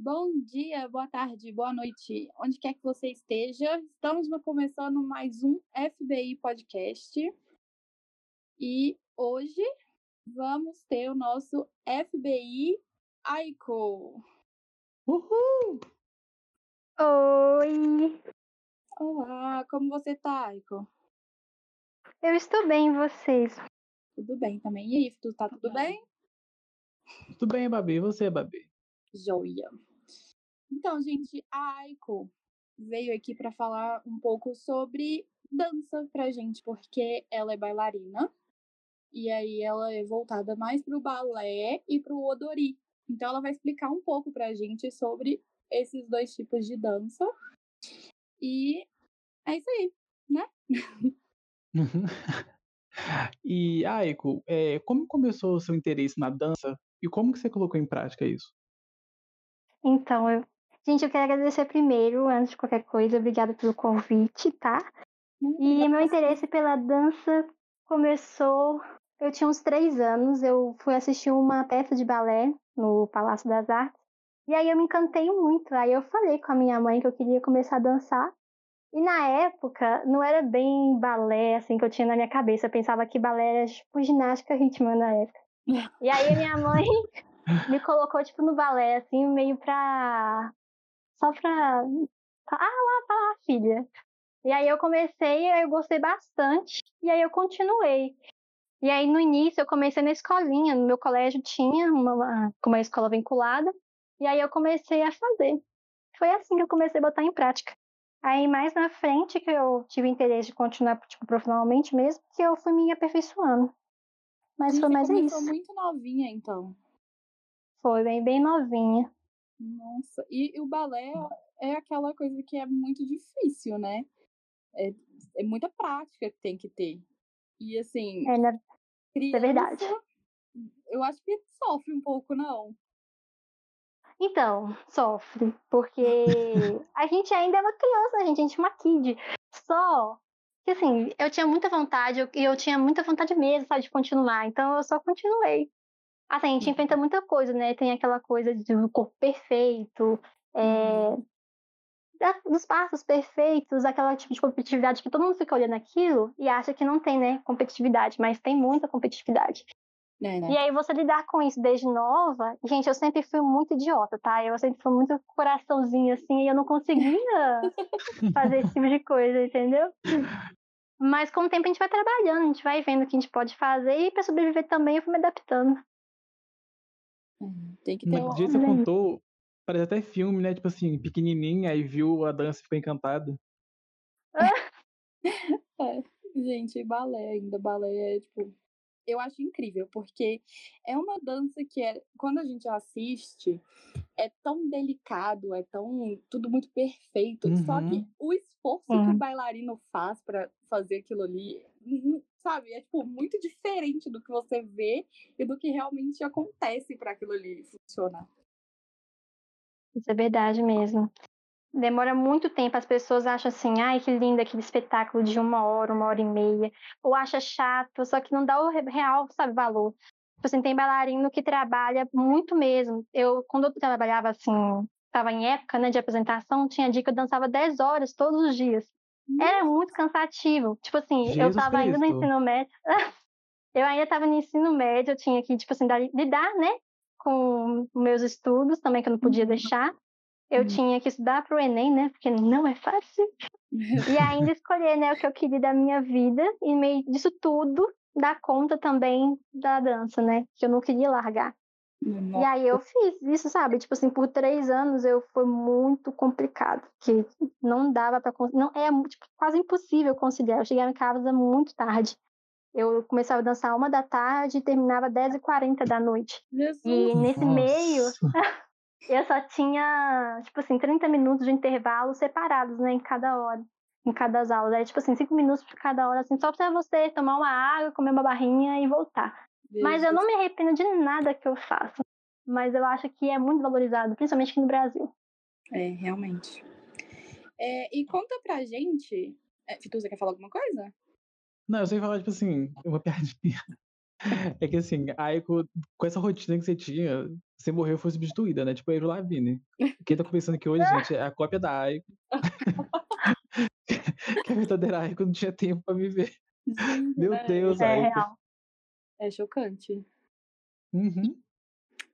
Bom dia, boa tarde, boa noite, onde quer que você esteja. Estamos começando mais um FBI Podcast. E hoje vamos ter o nosso FBI Aiko. Uhul! Oi! Olá, como você tá, Aiko? Eu estou bem, e vocês? Tudo bem também. E aí, tu tá tudo bem? Tudo bem, Babi? E você, Babi? Joia. Então, gente, a Aiko veio aqui para falar um pouco sobre dança pra gente, porque ela é bailarina. E aí ela é voltada mais pro balé e pro odori. Então ela vai explicar um pouco pra gente sobre esses dois tipos de dança. E é isso aí, né? e, Aiko, é, como começou o seu interesse na dança e como que você colocou em prática isso? Então, eu... gente, eu quero agradecer primeiro, antes de qualquer coisa, obrigada pelo convite, tá? E meu interesse pela dança começou. Eu tinha uns três anos, eu fui assistir uma peça de balé no Palácio das Artes. E aí eu me encantei muito. Aí eu falei com a minha mãe que eu queria começar a dançar. E na época, não era bem balé, assim, que eu tinha na minha cabeça. Eu pensava que balé era, tipo, ginástica rítmica na época. E aí minha mãe me colocou, tipo, no balé, assim, meio pra... Só pra... Ah, lá, tá lá, filha. E aí eu comecei, eu gostei bastante. E aí eu continuei. E aí no início eu comecei na escolinha, no meu colégio tinha uma, uma escola vinculada. E aí eu comecei a fazer. Foi assim que eu comecei a botar em prática. Aí mais na frente que eu tive interesse de continuar tipo, profissionalmente mesmo, que eu fui me aperfeiçoando. Mas Você foi mais isso. muito novinha, então. Foi bem, bem novinha. Nossa, e, o balé é aquela coisa que é muito difícil, né? É, é muita prática que tem que ter. E assim, É, na... criança, é verdade. eu acho que sofre um pouco, não. Então, sofre, porque a gente ainda é uma criança, gente, a gente é uma kid. Só que assim, eu tinha muita vontade, e eu, eu tinha muita vontade mesmo, sabe, de continuar. Então eu só continuei. Assim, a gente inventa muita coisa, né? Tem aquela coisa do corpo perfeito, é, dos passos perfeitos, aquela tipo de competitividade que todo mundo fica olhando aquilo e acha que não tem, né, competitividade, mas tem muita competitividade. É, né? E aí você lidar com isso desde nova, gente, eu sempre fui muito idiota, tá? Eu sempre fui muito coraçãozinho assim, e eu não conseguia fazer esse tipo de coisa, entendeu? Mas com o tempo a gente vai trabalhando, a gente vai vendo o que a gente pode fazer e pra sobreviver também eu fui me adaptando. Tem que ter um... dia você contou, parece até filme, né? Tipo assim, pequenininha, aí viu a dança e ficou encantada. É, gente, balé ainda, balé é tipo. Eu acho incrível, porque é uma dança que é, quando a gente assiste, é tão delicado, é tão tudo muito perfeito. Só que Uhum. o esforço que Uhum. o bailarino faz pra fazer aquilo ali, uhum, sabe, é tipo muito diferente do que você vê e do que realmente acontece pra aquilo ali funcionar. Isso é verdade mesmo. Demora muito tempo, as pessoas acham assim, ai, que lindo aquele espetáculo de uma hora, uma hora e meia, ou acha chato, só que não dá o re- real, sabe, valor. Tipo assim, tem bailarino que trabalha muito mesmo. Eu, quando eu trabalhava assim, estava em época, né, de apresentação, tinha dia que eu dançava 10 horas todos os dias. Era muito cansativo. Tipo assim, eu Jesus tava ainda no ensino médio. eu ainda tava no ensino médio, eu tinha que, tipo assim, dar- lidar, né, com meus estudos também, que eu não podia Uhum. deixar. Eu Uhum. tinha que estudar pro Enem, né, porque não é fácil. E ainda escolher, né, o que eu queria da minha vida e meio disso tudo, dar conta também da dança, né, que eu não queria largar. E aí eu fiz isso, sabe? Tipo assim, por três anos eu foi muito complicado, que não dava para não é tipo, quase impossível conciliar. Eu chegava em casa muito tarde. Eu começava a dançar uma da tarde e terminava 10h40 da noite. Jesus. E nesse meio Nossa. eu só tinha, tipo assim, 30 minutos de intervalo separados, né, em cada hora, em cada aula. Era tipo assim, 5 minutos por cada hora, assim, só pra você tomar uma água, comer uma barrinha e voltar. Mas eu não me arrependo de nada que eu faço. Mas eu acho que é muito valorizado, principalmente aqui no Brasil. É, realmente. É, e conta pra gente. É, Fituza, quer falar alguma coisa? Não, eu sei falar, tipo assim, uma piadinha. É que assim, aí com, com essa rotina que você tinha, você morreu e foi substituída, né? Tipo a Avril Lavigne. Quem tá pensando aqui hoje, gente, é a cópia da Aiko. que a verdadeira Aiko não tinha tempo pra viver. Meu né? Deus, É Aiko. É chocante. Uhum.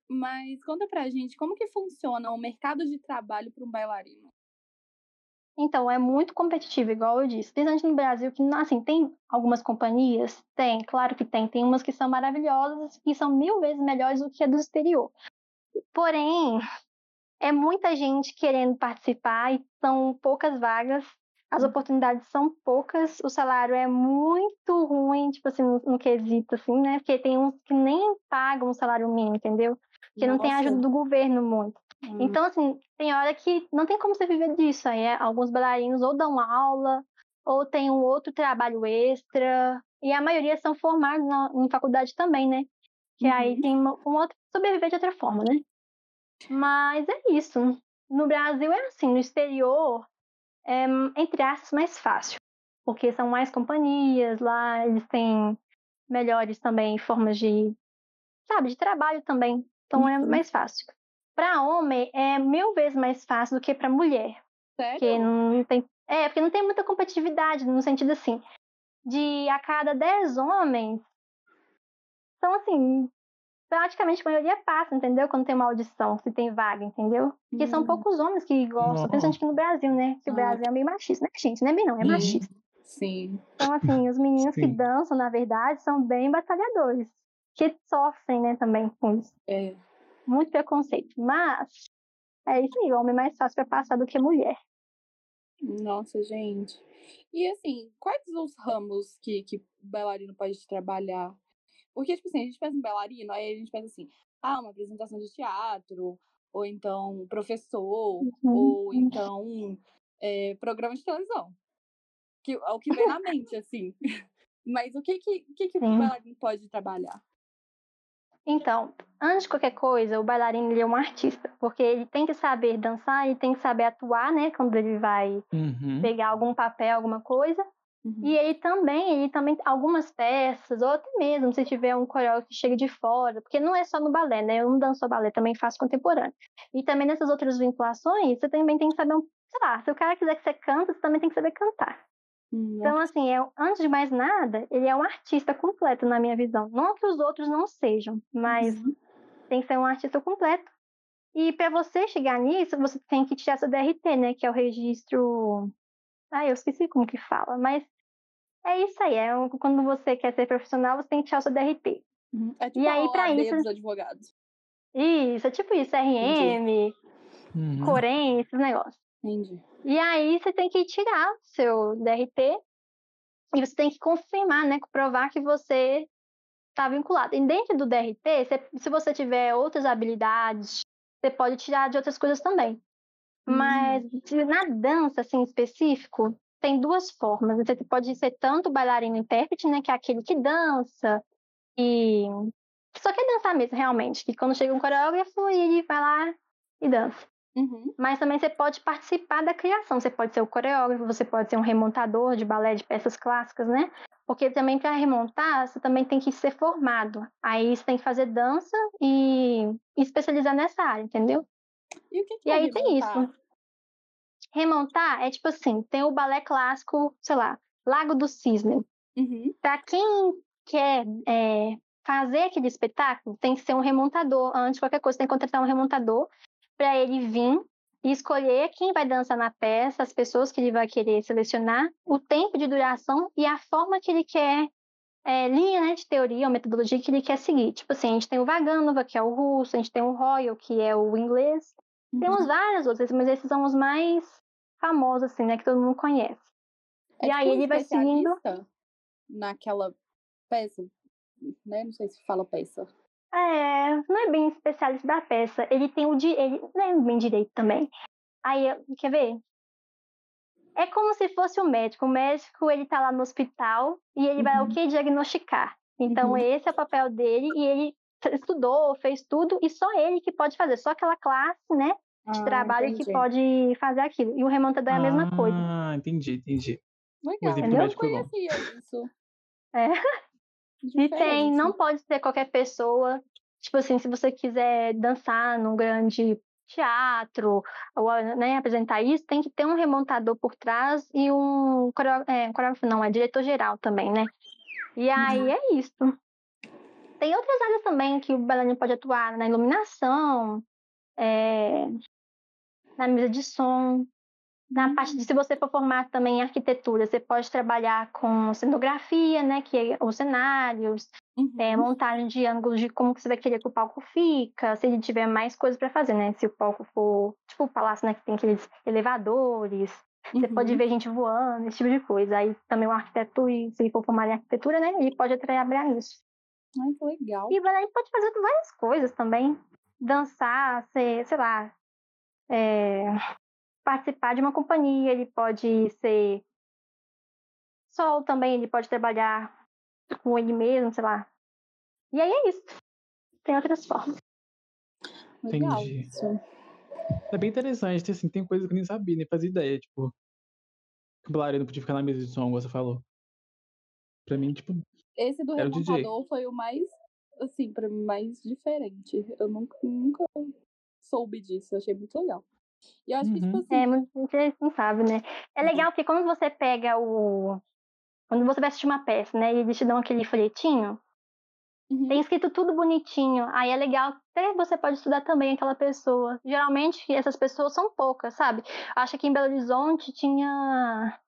Mas conta pra gente como que funciona o mercado de trabalho para um bailarino. Então, é muito competitivo, igual eu disse. Principalmente no Brasil, que, assim, tem algumas companhias? Tem, claro que tem. Tem umas que são maravilhosas e são mil vezes melhores do que a do exterior. Porém, é muita gente querendo participar e são poucas vagas. As oportunidades são poucas, o salário é muito ruim, tipo assim, no, no quesito, assim, né? Porque tem uns que nem pagam o salário mínimo, entendeu? Porque não tem Nossa. ajuda do governo muito. Hum. Então, assim, tem hora que não tem como você viver disso. Aí é, alguns bailarinos ou dão aula, ou tem um outro trabalho extra. E a maioria são formados na, em faculdade também, né? Que aí Uhum. tem uma, um outro sobreviver de outra forma, né? Mas é isso. No Brasil é assim, no exterior é, entre aspas, mais fácil. Porque são mais companhias lá, eles têm melhores também formas de, sabe, de trabalho também. Então é Uhum. mais fácil. Para homem é mil vezes mais fácil do que para mulher, porque Sério? não tem, é, porque não tem muita competitividade no sentido assim, de a cada 10 homens são assim, praticamente a maioria passa, entendeu? Quando tem uma audição, se tem vaga, entendeu? Porque são Hum. poucos homens que gostam, principalmente aqui no Brasil, né? Que o Ah. Brasil é meio machista, né, gente? Não é bem não, é Uhum. machista. Sim. Então, assim, os meninos que Sim. dançam, na verdade, são bem batalhadores. Que sofrem, né, também com isso. É. Muito preconceito. Mas, é isso aí, o homem é mais fácil pra passar do que mulher. Nossa, gente. E assim, quais os ramos que, que bailarino pode trabalhar? Porque, tipo assim, a gente pensa em bailarino, aí a gente pensa assim, ah, uma apresentação de teatro, ou então professor, Uhum. ou então é, programa de televisão. Que, é o que vem na mente, assim. Mas o que que, o que, que o bailarino pode trabalhar? Então, antes de qualquer coisa, o bailarino ele é um artista, porque ele tem que saber dançar, ele tem que saber atuar, né, quando ele vai Uhum. pegar algum papel, alguma coisa. Uhum. E ele também, ele também algumas peças, ou até mesmo se tiver um coreógrafo que chega de fora, porque não é só no balé, né? Eu não danço só balé, também faço contemporâneo. E também nessas outras vinculações, você também tem que saber, um, sei lá, se o cara quiser que você canta, você também tem que saber cantar. Hum, Então, assim, é, antes de mais nada, ele é um artista completo, na minha visão. Não que os outros não sejam, mas Uhum. tem que ser um artista completo. E para você chegar nisso, você tem que tirar seu DRT, né? Que é o registro. Ah, eu esqueci como que fala, mas é isso aí. É um- quando você quer ser profissional, você tem que tirar o seu DRT. Uhum. É tipo E aí, a pra OAB isso- dos advogados. Isso, é tipo isso, RM, Uhum. Corém, esses negócios. Entendi. E aí você tem que tirar o seu DRT e você tem que confirmar, né? Comprovar que você está vinculado. E dentro do DRT, se, se você tiver outras habilidades, você pode tirar de outras coisas também. Mas se- na dança, assim, em específico, tem duas formas. Você pode ser tanto bailarino intérprete, né? Que é aquele que dança e que só quer dançar mesmo, realmente. Que quando chega um coreógrafo, ele vai lá e dança. Uhum. Mas também você pode participar da criação. Você pode ser o coreógrafo, você pode ser um remontador de balé de peças clássicas, né? Porque também para remontar, você também tem que ser formado. Aí você tem que fazer dança e e especializar nessa área, entendeu? E o que, que E é aí tem remontar? isso. Remontar é tipo assim, tem o balé clássico, sei lá, Lago do Cisne. Uhum. Para quem quer é, fazer aquele espetáculo, tem que ser um remontador. Antes de qualquer coisa, tem que contratar um remontador para ele vir e escolher quem vai dançar na peça, as pessoas que ele vai querer selecionar, o tempo de duração e a forma que ele quer, é, linha né, de teoria ou metodologia que ele quer seguir. Tipo assim, a gente tem o Vaganova, que é o russo, a gente tem o Royal, que é o inglês. Temos Uhum. vários outros, mas esses são os mais famosos, assim, né, que todo mundo conhece. É E aí tipo um ele vai seguindo. naquela peça, né? Não sei se fala peça. É, não é bem especialista da peça. Ele tem o di... ele não é bem direito também. Aí, quer ver? É como se fosse o médico. O médico, ele tá lá no hospital e ele vai o Uhum. quê? Diagnosticar. Então, Uhum. esse é o papel dele e ele estudou, fez tudo e só ele que pode fazer. Só aquela classe, né, de Ah, trabalho que entendi. pode fazer aquilo. E o remontador é a mesma coisa. Ah, entendi, entendi. Legal, eu não conhecia isso. É. E tem, não diferente. pode ser qualquer pessoa. Tipo assim, se você quiser dançar num grande teatro ou né, apresentar isso, tem que ter um remontador por trás e um é, coreógrafo, não, é diretor geral também, né? E aí Uhum. é isso. Tem outras áreas também que o bailarino pode atuar na iluminação, é, na mesa de som, na parte de se você for formar também em arquitetura, você pode trabalhar com cenografia, né, que é os cenários, Uhum. é, montagem de ângulos de como que você vai querer que o palco fica, se ele tiver mais coisas para fazer, né? Se o palco for, tipo o palácio, né, que tem aqueles elevadores, você pode Uhum. ver gente voando, esse tipo de coisa. Aí também o arquiteto, se ele for formar em arquitetura, né, ele pode trabalhar nisso. Ai, que legal. E aí pode fazer várias coisas também. Dançar, ser, sei lá, é, participar de uma companhia, ele pode ser sol também, ele pode trabalhar com ele mesmo, sei lá. E aí é isso. Tem outras formas. Legal Entendi. isso. É bem interessante, assim, tem coisas que eu nem sabia, nem fazia ideia, tipo, que o bailarino podia ficar na mesa de som, como você falou. Pra mim, tipo, Esse do remontador foi o mais, assim, pra mim, mais diferente. Eu nunca, nunca soube disso, eu achei muito legal. E eu acho que, tipo Uhum. assim, É, muita gente não sabe, né? É Uhum. legal porque quando você pega o. Quando você vai assistir uma peça, né? E eles te dão aquele folhetinho, uhum, tem escrito tudo bonitinho. Aí é legal, até você pode estudar também aquela pessoa. Geralmente essas pessoas são poucas, sabe? Acho que em Belo Horizonte tinha.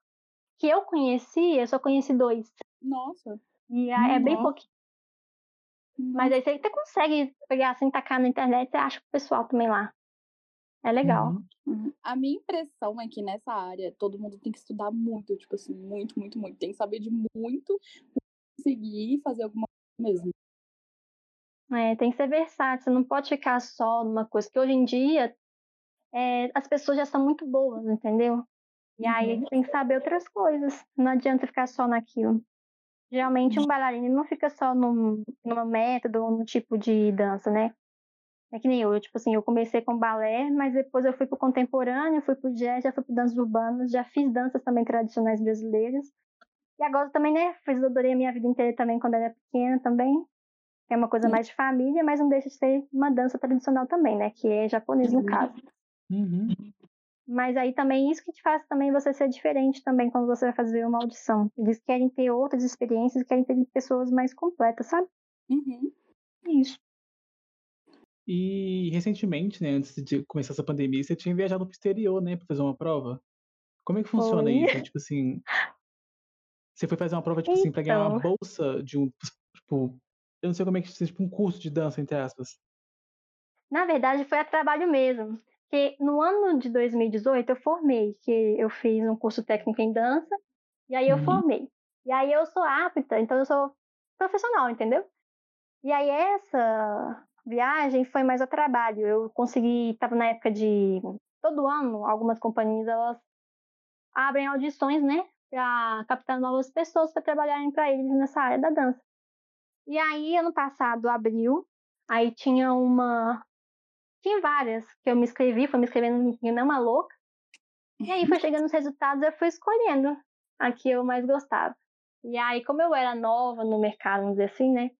Que eu conheci, eu só conheci dois. nossa. E é bem Nossa. Mas aí você até consegue pegar assim, tacar na internet, você acha o pessoal também lá. É legal. uhum. Uhum. A minha impressão é que nessa área todo mundo tem que estudar muito, tipo assim, muito, muito, muito. Tem que saber de muito pra conseguir fazer alguma coisa mesmo. É, tem que ser versátil, você não pode ficar só numa coisa, porque hoje em dia é, as pessoas já são muito boas, entendeu? E aí Uhum. tem que saber outras coisas, não adianta ficar só naquilo. Geralmente um bailarino não fica só num, numa método ou num tipo de dança, né? É que nem eu, tipo assim, eu comecei com balé, mas depois eu fui pro contemporâneo, fui pro jazz, já fui pro danças urbanas, já fiz danças também tradicionais brasileiras. E agora também, né, fiz adorei a minha vida inteira também quando era pequena também. É uma coisa Sim. mais de família, mas não deixa de ser uma dança tradicional também, né? Que é japonês no Uhum. caso. Uhum. Mas aí também isso que te faz também você ser diferente também quando você vai fazer uma audição. Eles querem ter outras experiências, querem ter pessoas mais completas, sabe? Uhum. É Isso. E recentemente, né, antes de começar essa pandemia, você tinha viajado pro exterior, né, pra fazer uma prova. Como é que funciona Foi. isso? Tipo assim, você foi fazer uma prova, tipo assim, pra ganhar uma Então. bolsa de um, tipo, eu não sei como é que se tipo um curso de dança, entre aspas. Na verdade, foi a trabalho mesmo. Porque no ano de 2018 eu formei, que eu fiz um curso técnico em dança, e aí eu Uhum. formei. E aí eu sou apta, então eu sou profissional, entendeu? E aí essa viagem foi mais a trabalho. Eu consegui, estava na época de todo ano, algumas companhias elas abrem audições, né, para captar novas pessoas para trabalharem para eles nessa área da dança. E aí ano passado abriu, aí tinha uma tinha várias que eu me inscrevi, fui me inscrevendo em uma louca. E aí foi chegando os resultados, eu fui escolhendo a que eu mais gostava. E aí, como eu era nova no mercado, vamos dizer assim, né?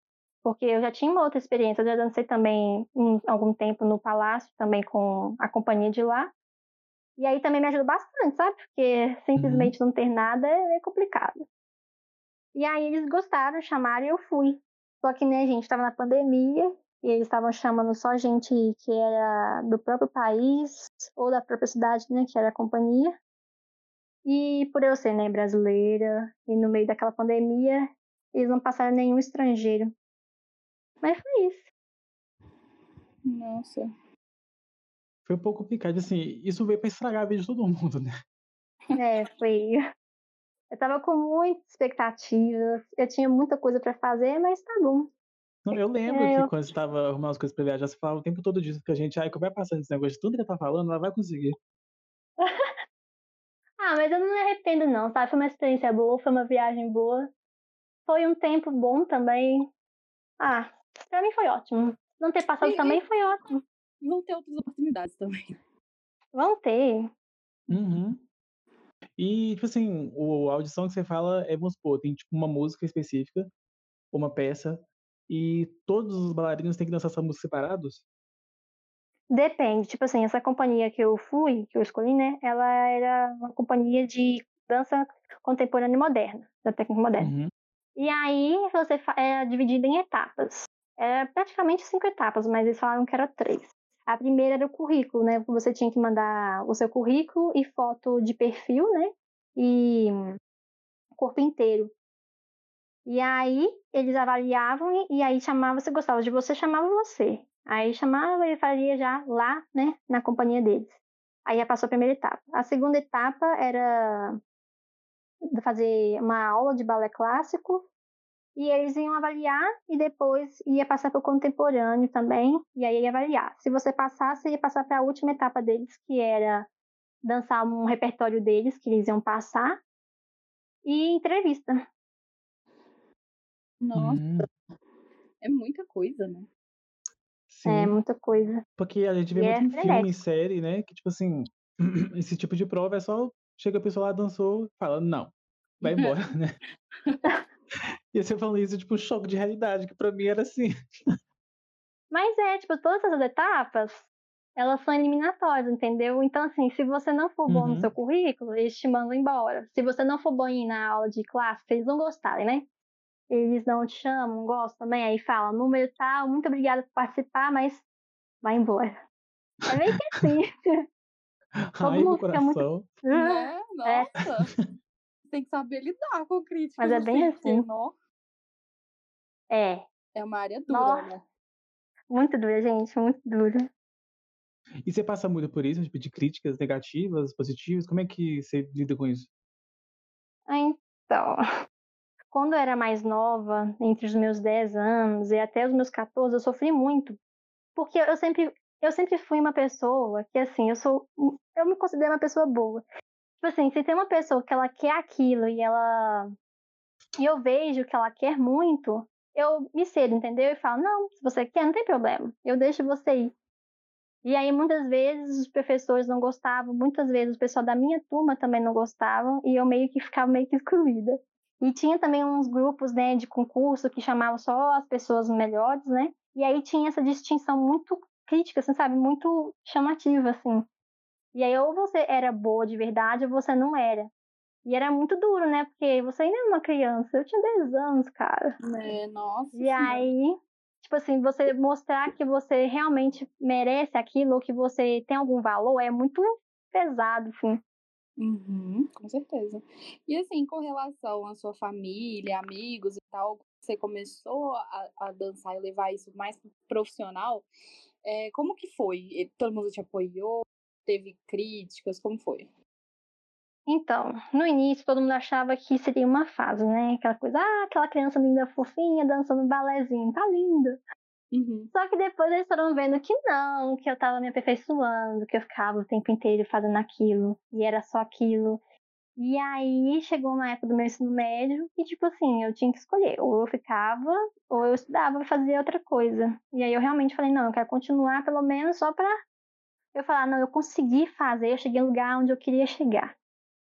Porque eu já tinha uma outra experiência, eu já dancei também em algum tempo no Palácio, também com a companhia de lá. E aí também me ajudou bastante, sabe? Porque simplesmente não ter nada é meio complicado. E aí eles gostaram, chamaram e eu fui. Só que, né, gente, estava na pandemia e eles estavam chamando só gente que era do próprio país ou da própria cidade, né, que era a companhia. E por eu ser, né, brasileira e no meio daquela pandemia, eles não passaram nenhum estrangeiro. Mas foi isso. Nossa. Foi um pouco complicado, assim, isso veio pra estragar a vida de todo mundo, né? É, foi. Eu tava com muita expectativa, eu tinha muita coisa pra fazer, mas tá bom. Não, eu lembro É, que quando você tava arrumando as coisas pra viajar, você falava o tempo todo disso, que a gente, ai, que vai passando esse negócio de tudo que ela tá falando, ela vai conseguir. Ah, mas eu não me arrependo não, sabe? Foi uma experiência boa, foi uma viagem boa. Foi um tempo bom também. Ah, pra mim foi ótimo. Não ter passado E- e- também foi ótimo. Vão ter outras oportunidades também. Vão ter. Uhum. E, tipo assim, o, a audição que você fala é, vamos supor, tem tipo uma música específica, uma peça e todos os bailarinos têm que dançar essa música separados? Depende, tipo assim, essa companhia que eu fui, que eu escolhi, né? Ela era uma companhia de dança contemporânea e moderna, da técnica moderna. Uhum. E aí você é dividida em etapas. É praticamente cinco etapas, mas eles falaram que era três. A primeira era o currículo, né? Você tinha que mandar o seu currículo e foto de perfil, né? E corpo inteiro. E aí eles avaliavam e, e aí chamava, se gostava de você, chamava você. Aí chamava e fazia já lá, né, na companhia deles. Aí já passou a primeira etapa. A segunda etapa era fazer uma aula de balé clássico e eles iam avaliar e depois ia passar para o contemporâneo também e aí ia avaliar. Se você passasse, ia passar para a última etapa deles, que era dançar um repertório deles que eles iam passar e entrevista. Nossa, hum. é muita coisa, né? Sim. É muita coisa. Porque a gente vê e muito é em filme, em série, né? Que tipo assim, esse tipo de prova é só chega a pessoa lá, dançou, fala, não, vai embora, né? e você falando isso, tipo, um choque de realidade, que pra mim era assim. Mas é, tipo, todas essas etapas, elas são eliminatórias, entendeu? Então, assim, se você não for bom uhum. no seu currículo, eles te mandam embora. Se você não for bom na aula de classe, eles não gostarem, né? Eles não te chamam, gostam também, aí fala, número tal, muito obrigada por participar, mas vai embora. É meio que assim. Ai, meu coração. Muito... É, nossa. É. Tem que saber lidar com críticas. Mas é bem assim. Não. É. É uma área dura, nossa. né? Muito dura, gente, muito dura. E você passa muito por isso, tipo, de críticas negativas, positivas? Como é que você lida com isso? Então, quando eu era mais nova, entre os meus 10 anos e até os meus 14, eu sofri muito. Porque eu sempre, eu sempre fui uma pessoa que, assim, eu sou. Eu me considero uma pessoa boa. Tipo assim, se tem uma pessoa que ela quer aquilo e ela. E eu vejo que ela quer muito, eu me cedo, entendeu? E falo, não, se você quer, não tem problema. Eu deixo você ir. E aí, muitas vezes, os professores não gostavam, muitas vezes o pessoal da minha turma também não gostavam, e eu meio que ficava meio que excluída. E tinha também uns grupos, né, de concurso que chamavam só as pessoas melhores, né? E aí tinha essa distinção muito crítica, assim, sabe? Muito chamativa, assim. E aí, ou você era boa de verdade, ou você não era. E era muito duro, né? Porque você ainda era uma criança. Eu tinha 10 anos, cara. É, nossa. E aí, tipo assim, você mostrar que você realmente merece aquilo, ou que você tem algum valor, é muito pesado, assim. Uhum, com certeza. E assim, com relação à sua família, amigos e tal, você começou a, a dançar e levar isso mais profissional, é, como que foi? Todo mundo te apoiou? Teve críticas? Como foi? Então, no início todo mundo achava que seria uma fase, né? Aquela coisa, ah, aquela criança linda, fofinha, dançando balézinho, tá linda. Uhum. Só que depois eles foram vendo que não, que eu tava me aperfeiçoando, que eu ficava o tempo inteiro fazendo aquilo, e era só aquilo. E aí chegou uma época do meu ensino médio e, tipo assim, eu tinha que escolher. Ou eu ficava, ou eu estudava e fazia outra coisa. E aí eu realmente falei, não, eu quero continuar pelo menos só pra eu falar, não, eu consegui fazer, eu cheguei no lugar onde eu queria chegar.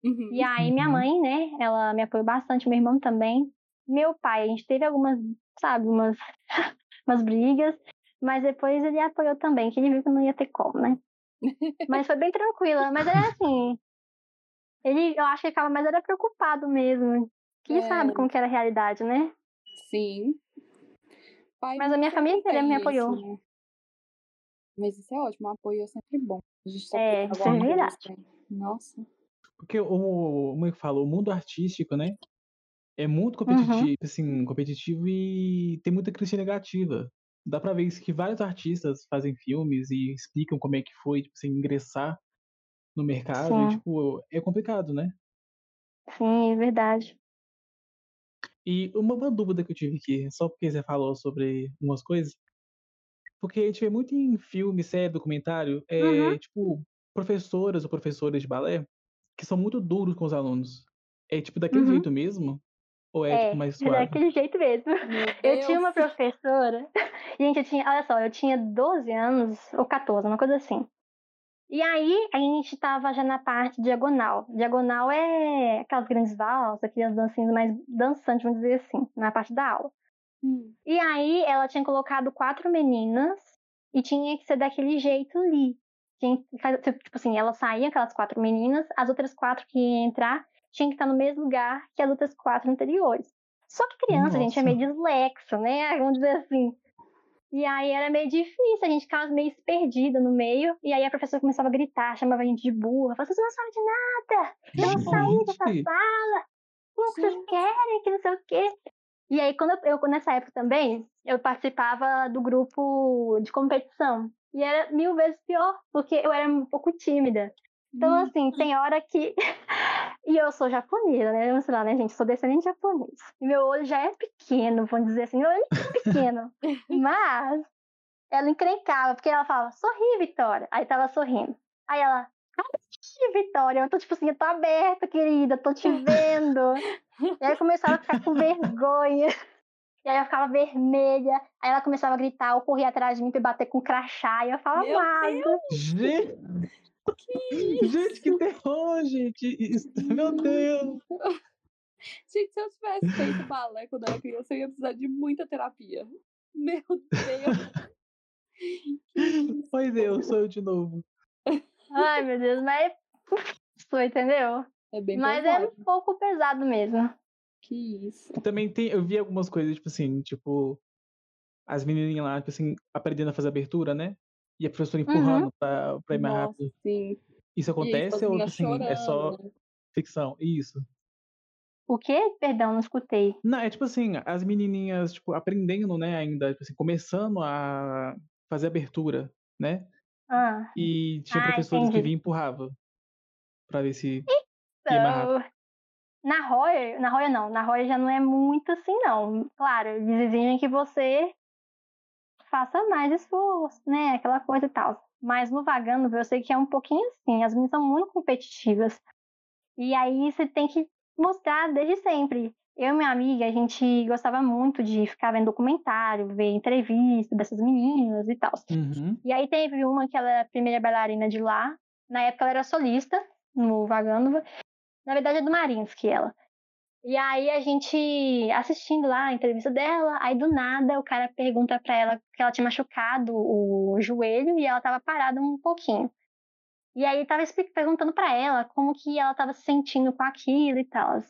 Uhum. E aí minha uhum. mãe, né, ela me apoiou bastante, meu irmão também. Meu pai, a gente teve algumas, sabe, umas, umas brigas, mas depois ele apoiou também, que ele viu que não ia ter como, né? Mas foi bem tranquila, mas era assim, ele, eu acho que ele ficava mais era preocupado mesmo. Quem é. sabe como que era a realidade, né? Sim. Pai Mas a minha família inteira me apoiou. Isso, né? Mas isso é ótimo, o apoio é sempre bom. A gente tá é, isso é verdade. Nossa. Porque o, como eu falo, o mundo artístico, né? É muito competitivo, uhum. assim, competitivo e tem muita crítica negativa. Dá pra ver isso que vários artistas fazem filmes e explicam como é que foi, tipo, assim, ingressar no mercado, e, tipo, é complicado, né? Sim, é verdade. E uma, uma dúvida que eu tive aqui, só porque você falou sobre umas coisas, porque a gente vê muito em filme, série, documentário, é, uhum. tipo, professoras ou professores de balé que são muito duros com os alunos. É tipo daquele uhum. jeito mesmo? Ou é, é tipo mais é suave? É daquele jeito mesmo. Eu tinha uma professora. Gente, eu tinha, olha só, eu tinha 12 anos, ou 14, uma coisa assim. E aí a gente estava já na parte diagonal. Diagonal é aquelas grandes valsas, aquelas dancinhas mais dançantes, vamos dizer assim, na parte da aula. Hum. E aí ela tinha colocado quatro meninas e tinha que ser daquele jeito ali. Tinha, tipo assim, ela saía, aquelas quatro meninas, as outras quatro que iam entrar tinha que estar no mesmo lugar que as outras quatro anteriores. Só que criança, Nossa. a gente é meio dislexo, né? Vamos dizer assim. E aí era meio difícil, a gente ficava meio perdida no meio, e aí a professora começava a gritar, chamava a gente de burra, falava, vocês não sabem de nada, eu não saí dessa sala, o que vocês querem, que não sei o quê. E aí, quando eu, eu, nessa época também, eu participava do grupo de competição. E era mil vezes pior, porque eu era um pouco tímida. Então, hum. assim, tem hora que. e eu sou japonesa, né? Vamos lá, né, gente? Sou descendente japonês. E meu olho já é pequeno, vamos dizer assim. Meu olho é pequeno. Mas ela encrencava, porque ela falava, sorri, Vitória. Aí tava sorrindo. Aí ela, Vitória, eu tô tipo assim, eu tô aberta, querida, tô te vendo. e aí eu começava a ficar com vergonha. E aí eu ficava vermelha. Aí ela começava a gritar, eu corria atrás de mim pra bater com crachá. E eu falava, amado. Gente, que gente, que terror, gente. Isso, meu Deus. Gente, se eu tivesse feito balé quando era criança, eu ia precisar de muita terapia. Meu Deus. Oi, Deus, sou eu de novo. Ai, meu Deus, mas foi, entendeu? É bem Mas pesado. é um pouco pesado mesmo. Que isso. Também tem, eu vi algumas coisas, tipo assim, tipo, as menininhas lá, tipo assim, aprendendo a fazer abertura, né? E a professora empurrando uhum. pra, pra ir mais Nossa, rápido. Sim. Isso acontece ou tipo assim, chorando. é só ficção? Isso. O quê? Perdão, não escutei. Não, é tipo assim, as menininhas, tipo, aprendendo, né, ainda, tipo assim, começando a fazer abertura, né? Ah. E tinha Ah, professores que entendi. vinham e empurrava pra ver se ia mais rápido. Então, na Royer, na Royer não, na Royer já não é muito assim não. Claro, eles exigem que você faça mais esforço, né, aquela coisa e tal. Mas no Vagando, eu sei que é um pouquinho assim, as meninas são muito competitivas. E aí você tem que mostrar desde sempre. Eu e minha amiga, a gente gostava muito de ficar vendo documentário, ver entrevista dessas meninas e tal. Uhum. E aí teve uma que ela era a primeira bailarina de lá. Na época ela era solista no Vagandova. Na verdade é do Marinsky ela. E aí a gente assistindo lá a entrevista dela, aí do nada o cara pergunta pra ela que ela tinha machucado o joelho e ela tava parada um pouquinho. E aí tava perguntando pra ela como que ela tava se sentindo com aquilo e tal.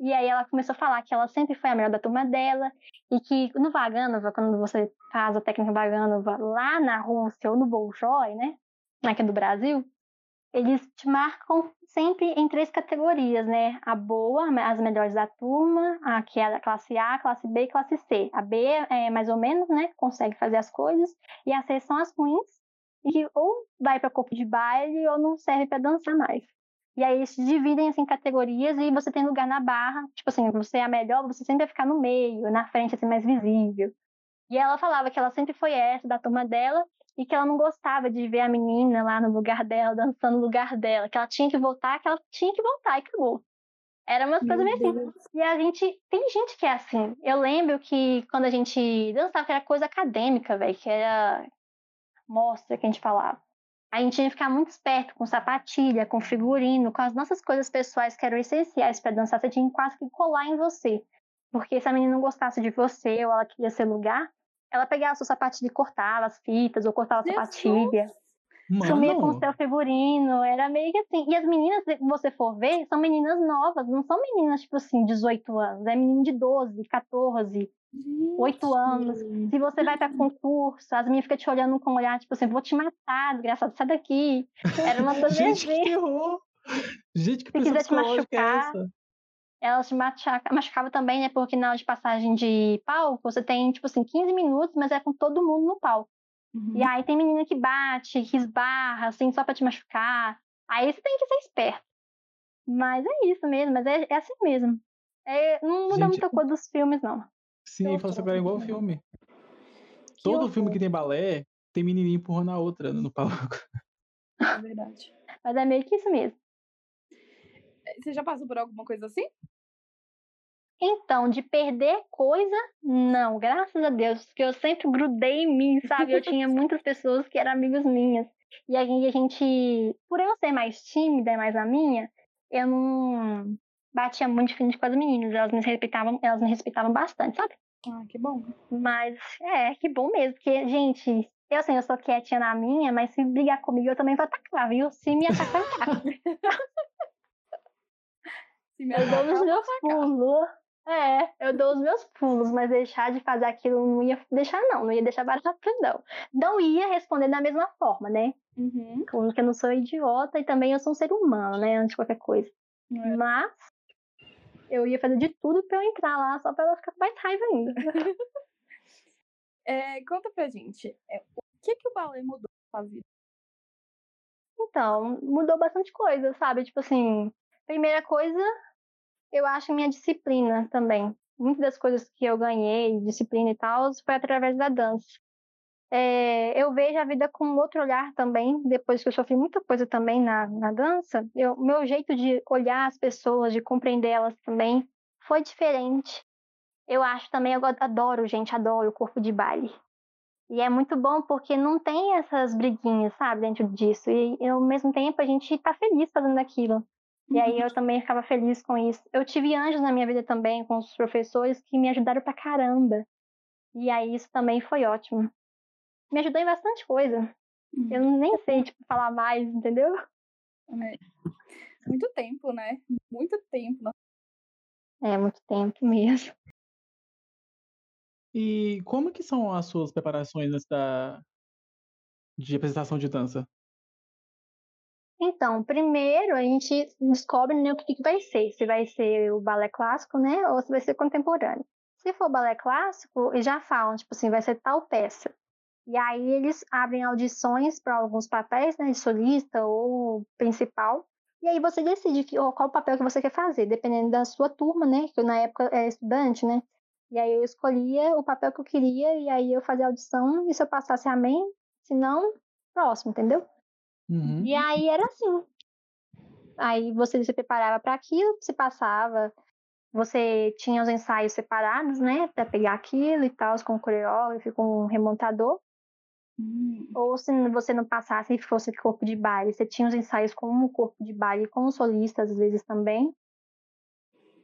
E aí ela começou a falar que ela sempre foi a melhor da turma dela e que no Vaganova, quando você faz a técnica Vaganova lá na Rússia ou no Bolshoi, né, aqui do Brasil, eles te marcam sempre em três categorias, né? A boa, as melhores da turma, a que é a classe A, classe B e classe C. A B é mais ou menos, né? Consegue fazer as coisas. E a C são as ruins, e que ou vai para corpo de baile ou não serve para dançar mais. E aí eles dividem assim, em categorias e você tem lugar na barra. Tipo assim, você é a melhor, você sempre vai ficar no meio, na frente, assim, mais visível. E ela falava que ela sempre foi essa da turma dela e que ela não gostava de ver a menina lá no lugar dela, dançando no lugar dela, que ela tinha que voltar, que ela tinha que voltar e acabou. Era umas Meu coisas meio assim. E a gente. Tem gente que é assim. Eu lembro que quando a gente dançava, que era coisa acadêmica, velho, que era mostra que a gente falava. A gente tinha que ficar muito esperto com sapatilha, com figurino, com as nossas coisas pessoais que eram essenciais para dançar. Você tinha quase que colar em você. Porque se a menina não gostasse de você ou ela queria ser lugar, ela pegava a sua sapatilha e cortava as fitas, ou cortava a Jesus! sapatilha. Sumia com o Mano, seu figurino, era meio que assim. E as meninas, se você for ver, são meninas novas, não são meninas, tipo assim, 18 anos. É menino de 12, 14, 8 anos. Se você vai pra concurso, as meninas ficam te olhando com um olhar, tipo assim, vou te matar, desgraçado, sai daqui. Era uma coisa gente, que terror! Gente, que Se quiser te pressão psicológica é Elas te machuca- machucavam também, né? Porque na hora de passagem de palco, você tem, tipo assim, 15 minutos, mas é com todo mundo no palco. Uhum. E aí tem menina que bate, que esbarra, assim, só pra te machucar. Aí você tem que ser esperto. Mas é isso mesmo, mas é, é assim mesmo. É, não muda Gente, muita coisa dos filmes, não. Sim, Eu fala tô agora é igual o filme. Que Todo filme horror. que tem balé tem menininha empurrando a outra no palco. É verdade. Mas é meio que isso mesmo. Você já passou por alguma coisa assim? Então, de perder coisa, não, graças a Deus, porque eu sempre grudei em mim, sabe? Eu tinha muitas pessoas que eram amigas minhas. E aí a gente, por eu ser mais tímida e mais a minha, eu não batia muito de frente com as meninas, elas me respeitavam, elas me respeitavam bastante, sabe? Ah, que bom. Mas é, que bom mesmo, porque, gente, eu assim, eu sou quietinha na minha, mas se brigar comigo eu também vou atacar, viu? Se me atacar, eu ataco. Se me eu dou os eu meus pulos. É, eu dou os meus pulos, mas deixar de fazer aquilo não ia deixar, não. Não ia deixar barato, não. Não ia responder da mesma forma, né? Uhum. Porque eu não sou idiota e também eu sou um ser humano, né? Antes de qualquer coisa. É. Mas eu ia fazer de tudo pra eu entrar lá, só pra ela ficar com mais raiva ainda. É, conta pra gente, é, o que que o balé mudou na sua vida? Então, mudou bastante coisa, sabe? Tipo assim, primeira coisa, eu acho minha disciplina também. Muitas das coisas que eu ganhei, disciplina e tal, foi através da dança. É, eu vejo a vida com outro olhar também, depois que eu sofri muita coisa também na, na dança. Eu, meu jeito de olhar as pessoas, de compreender elas também, foi diferente. Eu acho também, eu adoro, gente, adoro o corpo de baile. E é muito bom porque não tem essas briguinhas, sabe, dentro disso. E ao mesmo tempo a gente tá feliz fazendo aquilo. E aí eu também ficava feliz com isso. Eu tive anjos na minha vida também, com os professores que me ajudaram pra caramba. E aí isso também foi ótimo. Me ajudou em bastante coisa. Eu nem sei, tipo, falar mais, entendeu? É. Muito tempo, né? Muito tempo. É, muito tempo mesmo. E como que são as suas preparações da de apresentação de dança? Então, primeiro a gente descobre né, o que, que vai ser. Se vai ser o balé clássico, né? Ou se vai ser contemporâneo. Se for balé clássico, eles já falam, tipo assim, vai ser tal peça. E aí eles abrem audições para alguns papéis, né? De solista ou principal. E aí você decide que, qual papel que você quer fazer, dependendo da sua turma, né? Que eu, na época era estudante, né? E aí eu escolhia o papel que eu queria, e aí eu fazia audição, e se eu passasse amém, se não, próximo, entendeu? Uhum. E aí era assim. Aí você se preparava para aquilo, se passava, você tinha os ensaios separados, né, para pegar aquilo e tal, com o coreógrafo, com o remontador. Hum, Ou se você não passasse e fosse corpo de baile, você tinha os ensaios com o corpo de baile, com o solista às vezes também.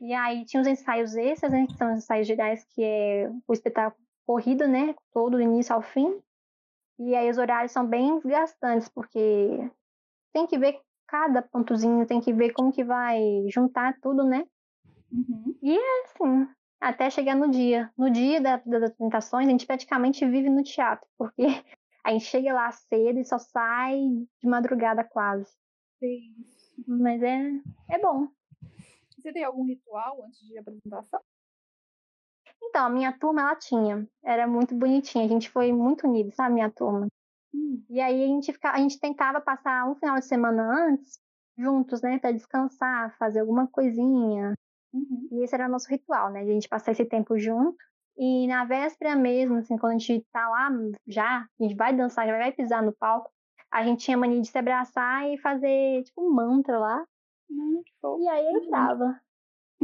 E aí tinha os ensaios extras, né, que são os ensaios gerais, que é o espetáculo corrido, né, todo do início ao fim. E aí os horários são bem desgastantes, porque tem que ver cada pontozinho, tem que ver como que vai juntar tudo, né? uhum. Assim, até chegar no dia. No dia da- das apresentações, a gente praticamente vive no teatro, porque a gente chega lá cedo e só sai de madrugada quase. Sim. Mas é, é bom. Você tem algum ritual antes de apresentação? Então, a minha turma, ela tinha. Era muito bonitinha. A gente foi muito unido, sabe, minha turma. Hum, E aí a gente, fica, a gente tentava passar um final de semana antes, juntos, né, para descansar, fazer alguma coisinha. uhum. E esse era o nosso ritual, né, de a gente passar esse tempo junto. E na véspera mesmo, assim, quando a gente tá lá já, a gente vai dançar, já vai pisar no palco, a gente tinha mania de se abraçar e fazer, tipo, um mantra lá. Hum. E aí entrava.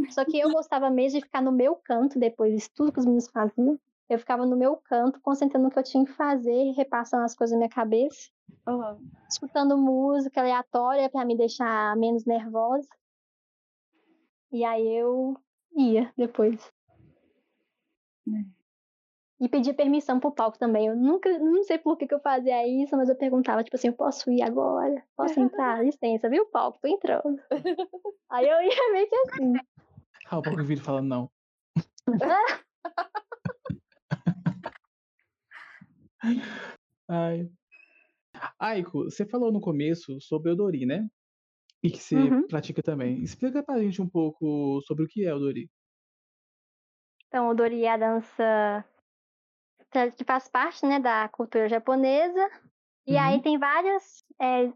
Só que eu gostava mesmo de ficar no meu canto depois disso tudo que os meninos faziam. Eu ficava no meu canto, concentrando no que eu tinha que fazer, repassando as coisas na minha cabeça, Aham. escutando música aleatória para me deixar menos nervosa. E aí eu ia depois. E pedia permissão pro palco também. Eu nunca, não sei por que, que eu fazia isso, mas eu perguntava, tipo assim, eu posso ir agora? Posso entrar? Licença, viu, palco? Tô entrando. Aí eu ia meio que assim. Ah, o pouco vídeo falando não. Ai. Aiko, você falou no começo sobre o Dori, né? E que você Uhum. pratica também. Explica pra gente um pouco sobre o que é o Dori. Então, o Dori é a dança que faz parte, né, da cultura japonesa. E aí Uhum. tem várias. É,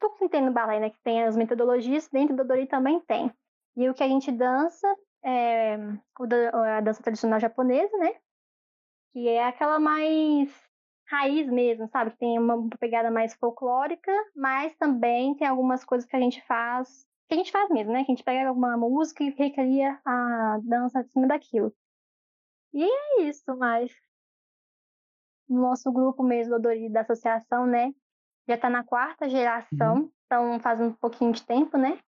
tudo que tem no balé, né? Que tem as metodologias, dentro do Dori também tem. E o que a gente dança é a dança tradicional japonesa, né? Que é aquela mais raiz mesmo, sabe? Que tem uma pegada mais folclórica, mas também tem algumas coisas que a gente faz, que a gente faz mesmo, né? Que a gente pega alguma música e recria a dança em cima daquilo. E é isso, mas o nosso grupo mesmo do Dori da associação, né? Já tá na quarta geração, então faz um pouquinho de tempo, né?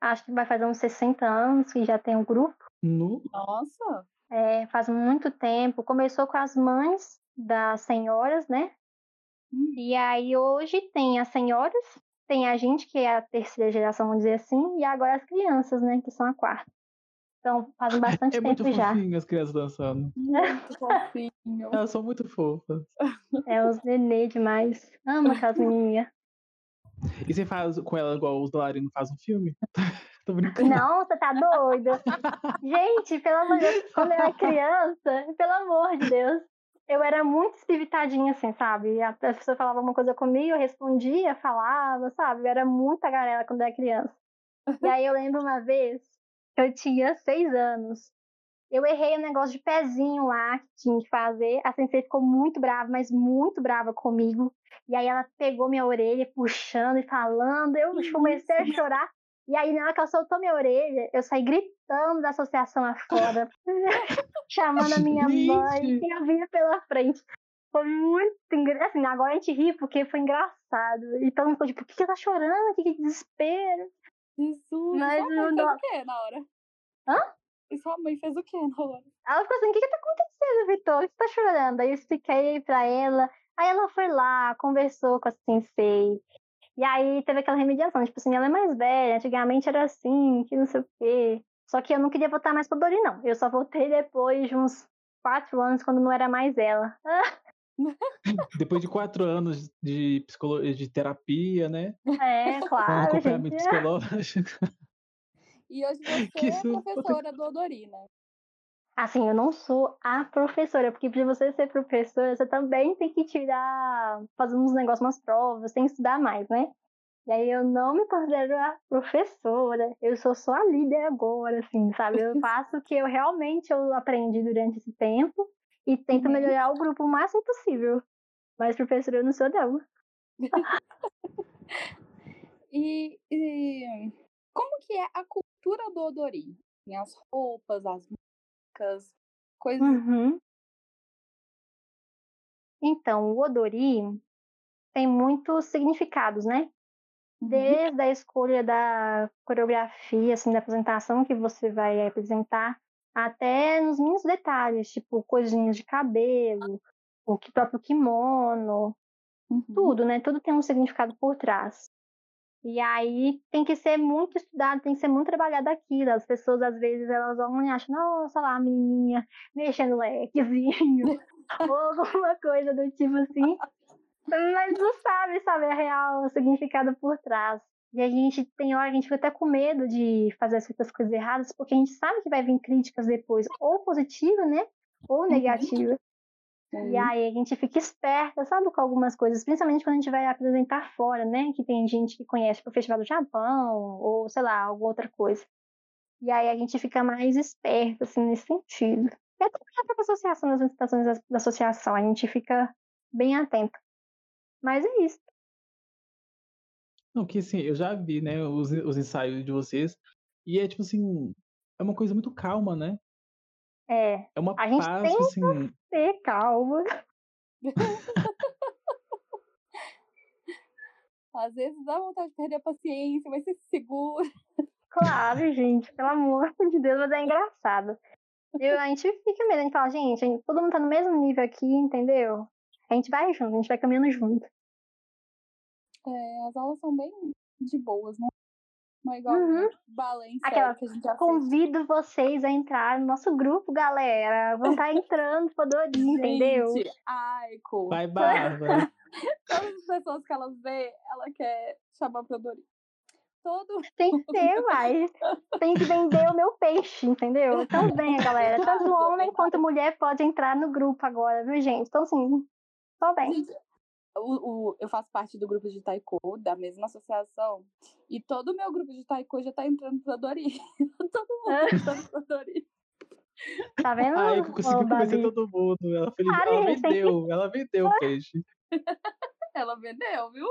Acho que vai fazer uns 60 anos que já tem o grupo. No... Nossa. É, faz muito tempo. Começou com as mães das senhoras, né? Hum. E aí hoje tem as senhoras, tem a gente que é a terceira geração, vamos dizer assim, e agora as crianças, né, que são a quarta. Então faz bastante É muito tempo já. fofinho as crianças dançando. Muito fofinho. Elas são muito fofas. É os nenê demais. Amo aquelas menininhas. E você faz com ela igual os Dolarino faz um filme? Tô brincando. Não, você tá doido. Gente, pelo amor de Deus, quando eu era criança, pelo amor de Deus, eu era muito espiritadinha, assim, sabe? A pessoa falava uma coisa comigo, eu respondia, falava, sabe? Eu era muita galera quando eu era criança. E aí eu lembro uma vez eu tinha seis anos. Eu errei um negócio de pezinho lá que tinha que fazer. A sensei ficou muito brava, mas muito brava comigo. E aí ela pegou minha orelha, puxando e falando. Eu comecei a chorar. E aí, na hora que ela soltou minha orelha, eu saí gritando da associação afora, chamando a minha mãe, que eu vinha pela frente. Foi muito engraçado. Assim, agora a gente ri porque foi engraçado. E todo mundo ficou tipo, por que ela tá chorando? Que, que desespero. Jesus, Mas fez não- o quê na hora? Hã? E sua mãe fez o quê na hora? Ela ficou assim, o que que tá acontecendo, Vitor? Você tá chorando? Aí eu expliquei pra ela. Aí ela foi lá, conversou com a sensei. E aí teve aquela remediação, tipo assim, ela é mais velha, antigamente era assim, que não sei o quê. Só que eu não queria voltar mais pra Dori, não. Eu só voltei depois de uns quatro anos, quando não era mais ela. Depois de quatro anos de, psicolo... de terapia, né? É, claro, acompanhamento gente. psicológico. E hoje você Que é professora do Odorina. Assim, eu não sou a professora, porque pra você ser professora, você também tem que tirar, fazer uns negócios, umas provas, tem que estudar mais, né? E aí eu não me considero a professora, eu sou só a líder agora, assim, sabe? Eu faço o que eu realmente eu aprendi durante esse tempo e tento Uhum. melhorar o grupo o máximo possível. Mas professora eu não sou, não. E, e como que é a cultura do Odori? Tem as roupas, as músicas, coisas. Uhum. Então, o Odori tem muitos significados, né? Uhum. Desde a escolha da coreografia, assim, da apresentação que você vai apresentar, até nos mínimos detalhes, tipo coisinhas de cabelo, o próprio kimono, Uhum. tudo, né? Tudo tem um significado por trás. E aí tem que ser muito estudado, tem que ser muito trabalhado aquilo. As pessoas, às vezes, elas olham e acham, nossa, lá a menininha mexendo lequezinho, ou alguma coisa do tipo assim. Mas não sabe, sabe, a real o significado por trás. E a gente tem hora que a gente fica até com medo de fazer certas coisas erradas, porque a gente sabe que vai vir críticas depois, ou positiva, né? Ou negativa. E Uhum. aí a gente fica esperta, sabe, com algumas coisas, principalmente quando a gente vai apresentar fora, né? Que tem gente que conhece o Festival do Japão, ou sei lá, alguma outra coisa. E aí a gente fica mais esperto, assim, nesse sentido. E até a própria associação, nas da- da associação, a gente fica bem atento. Mas é isso. Não, que assim, eu já vi, né, os, os ensaios de vocês. E é tipo assim, é uma coisa muito calma, né? É, É uma A gente paz, tem tipo assim. ter calma. Às vezes dá vontade de perder a paciência, mas você se segura. Claro, gente, pelo amor de Deus, mas é engraçado. Eu, a gente fica mesmo, a gente fala, gente, gente- todo mundo tá no mesmo nível aqui, entendeu? A gente vai junto, a gente vai caminhando junto. É, as aulas são bem de boas, né? É igual Uhum. Aquela- que a gente assiste. Convido vocês a entrar no nosso grupo, galera. Vão estar entrando pro Dorinho, entendeu? Gente, Aiko. Vai, Bárbara. Todas as pessoas que ela vê, ela quer chamar pro Dori. Todo Tem que ter, vai. Tem que vender o meu peixe, entendeu? Então venha, galera. Tanto homem quanto mulher pode entrar no grupo agora, viu, gente? Então, assim, só vem. Gente, o, o- eu faço parte do grupo de taiko, da mesma associação, e todo o meu grupo de taiko já tá entrando pro Dori. todo mundo tá entrando pro Dori. Tá vendo? Aí eu ô, consegui convencer todo mundo. Ela, feliz, Claro, ela tem que- vendeu, ela vendeu o peixe. Ela vendeu, viu?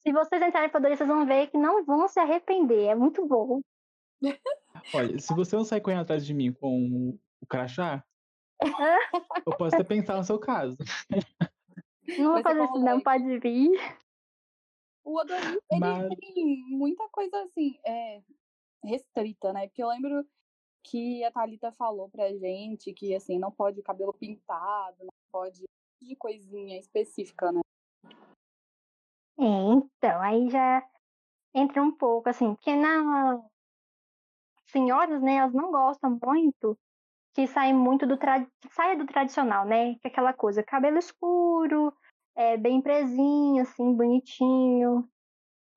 Se vocês entrarem pro Dorinho, vocês vão ver que não vão se arrepender. É muito bom. Olha, se você não sair correndo atrás de mim com o crachá, eu posso até pensar no seu caso. Não vou fazer isso, não. Pode vir. O Odori, ele Mas- tem muita coisa assim, é, restrita, né? Porque eu lembro que a Thalita falou pra gente que, assim, não pode cabelo pintado, não pode de coisinha específica, né? É, então, aí já entra um pouco, assim, porque na senhoras, né, elas não gostam muito que saia muito do, tra... saia do tradicional, né? Que é aquela coisa, cabelo escuro, é, bem presinho, assim, bonitinho.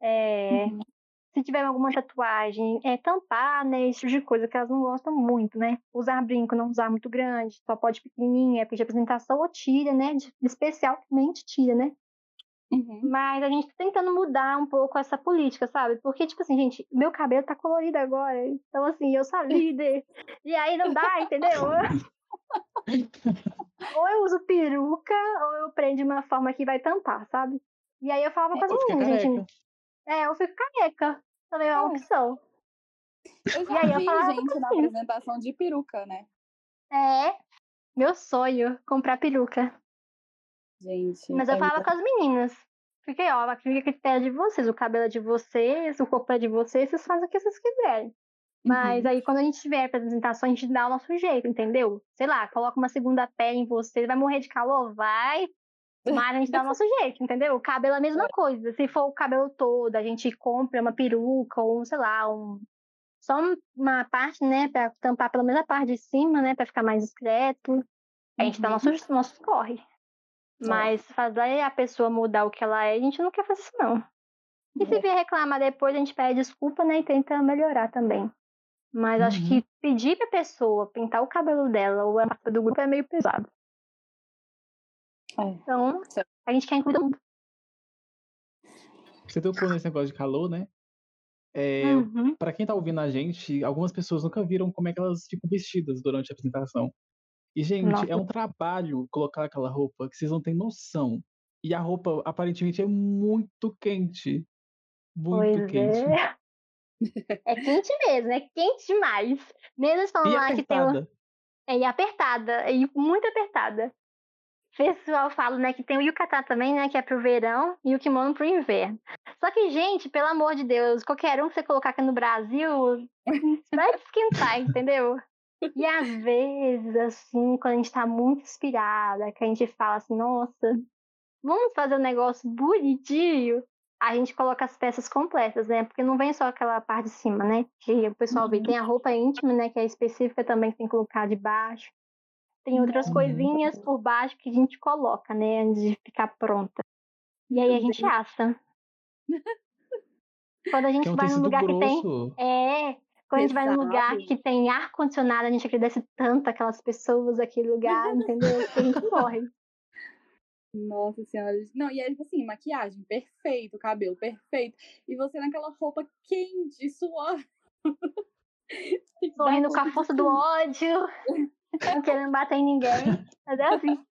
É, uhum. Se tiver alguma tatuagem, é tampar, né? Esse tipo de coisa que elas não gostam muito, né? Usar brinco, não usar muito grande, só pode pequenininha, é pedir apresentação ou tira, né? De, especialmente tira, né? Uhum. Mas a gente tá tentando mudar um pouco essa política, sabe? Porque, tipo assim, gente, meu cabelo tá colorido agora. Então, assim, eu sou líder. e aí não dá, entendeu? ou eu uso peruca, ou eu prendo de uma forma que vai tampar, sabe? E aí eu falava com as meninas, gente. É, eu fico careca. Também é uma opção. Eu já e aí vi eu falava gente na apresentação de peruca, né? É, meu sonho, comprar peruca. Gente. Mas eu é falava com as meninas. Fiquei, ó, a clínica é de vocês, o cabelo é de vocês, o corpo é de vocês, vocês fazem o que vocês quiserem. Mas uhum. aí, quando a gente tiver apresentação, a gente dá o nosso jeito, entendeu? Sei lá, coloca uma segunda pele em você, vai morrer de calor? Vai. Mas a gente dá o nosso jeito, entendeu? O cabelo é a mesma é. coisa. Se for o cabelo todo, a gente compra uma peruca ou, sei lá, um... só uma parte, né, pra tampar pelo menos a parte de cima, né, pra ficar mais discreto. A gente uhum. dá nossos, nossos corre. É. Mas fazer a pessoa mudar o que ela é, a gente não quer fazer isso, não. E se é. vier reclamar depois, a gente pede desculpa, né? E tenta melhorar também. Mas uhum. acho que pedir pra pessoa pintar o cabelo dela ou a marca do grupo é meio pesado. É. Então, a gente quer incluir todo mundo. Você tocou nesse negócio de calor, né? É, uhum. Para quem tá ouvindo a gente, algumas pessoas nunca viram como é que elas ficam vestidas durante a apresentação. E, gente, Nossa. é um trabalho colocar aquela roupa que vocês não têm noção. E a roupa aparentemente é muito quente. Muito pois quente. É. é quente mesmo, é quente demais. Mesmo falando lá que tem. É, e apertada, e muito apertada. O pessoal fala, né, que tem o yukata também, né, que é pro verão, e o kimono pro inverno. Só que, gente, pelo amor de Deus, qualquer um que você colocar aqui no Brasil vai esquentar, entendeu? E às vezes, assim, quando a gente tá muito inspirada, que a gente fala assim, nossa, vamos fazer um negócio bonitinho, a gente coloca as peças completas, né? Porque não vem só aquela parte de cima, né? Que o pessoal vê. Uhum. Tem a roupa íntima, né? Que é específica também, que tem que colocar de baixo. Tem outras uhum. coisinhas por baixo que a gente coloca, né? Antes de ficar pronta. E aí a gente assa. Quando a gente é um vai num lugar grosso. que tem. É, quando a gente vai num lugar que tem ar-condicionado, a gente agradece tanto aquelas pessoas, aquele lugar, entendeu? Que a gente morre. Nossa senhora. Não, e é tipo assim, maquiagem perfeito, cabelo perfeito. E você naquela roupa quente, suor. Sorrindo com a força do ódio. não querendo bater em ninguém. Mas é assim.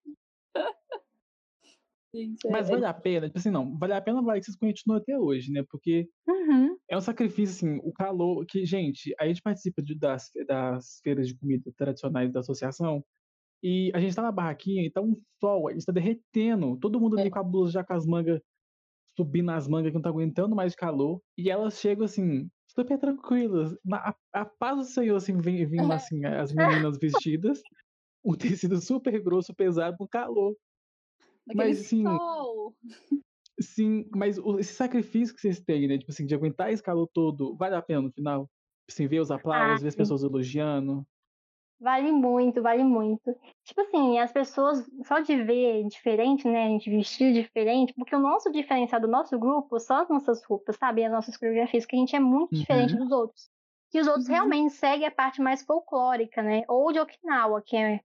Gente, é... Mas vale a pena, tipo assim, não, vale a pena vale que vocês continuam até hoje, né? Porque uhum. é um sacrifício, assim, o calor, que, gente, a gente participa de, das, das feiras de comida tradicionais da associação, e a gente tá na barraquinha e tá um sol, a gente tá derretendo, todo mundo ali é. com a blusa já com as mangas, subindo as mangas que não tá aguentando mais de calor, e elas chegam assim, super tranquilas, a, a paz do Senhor, assim, vem, vindo assim, as meninas vestidas, um tecido super grosso, pesado, com calor mas assim, sol. Sim, mas esse sacrifício que vocês têm, né? Tipo assim, de aguentar esse calor todo, vale a pena no final? Assim, ver os aplausos, ah, ver as pessoas elogiando. Vale muito, vale muito. Tipo assim, as pessoas, só de ver diferente, né? A gente vestir diferente, porque o nosso diferencial do nosso grupo são as nossas roupas, sabe? As nossas coreografias, que a gente é muito uhum. diferente dos outros. E os outros uhum. realmente seguem a parte mais folclórica, né? Ou de Okinawa, que é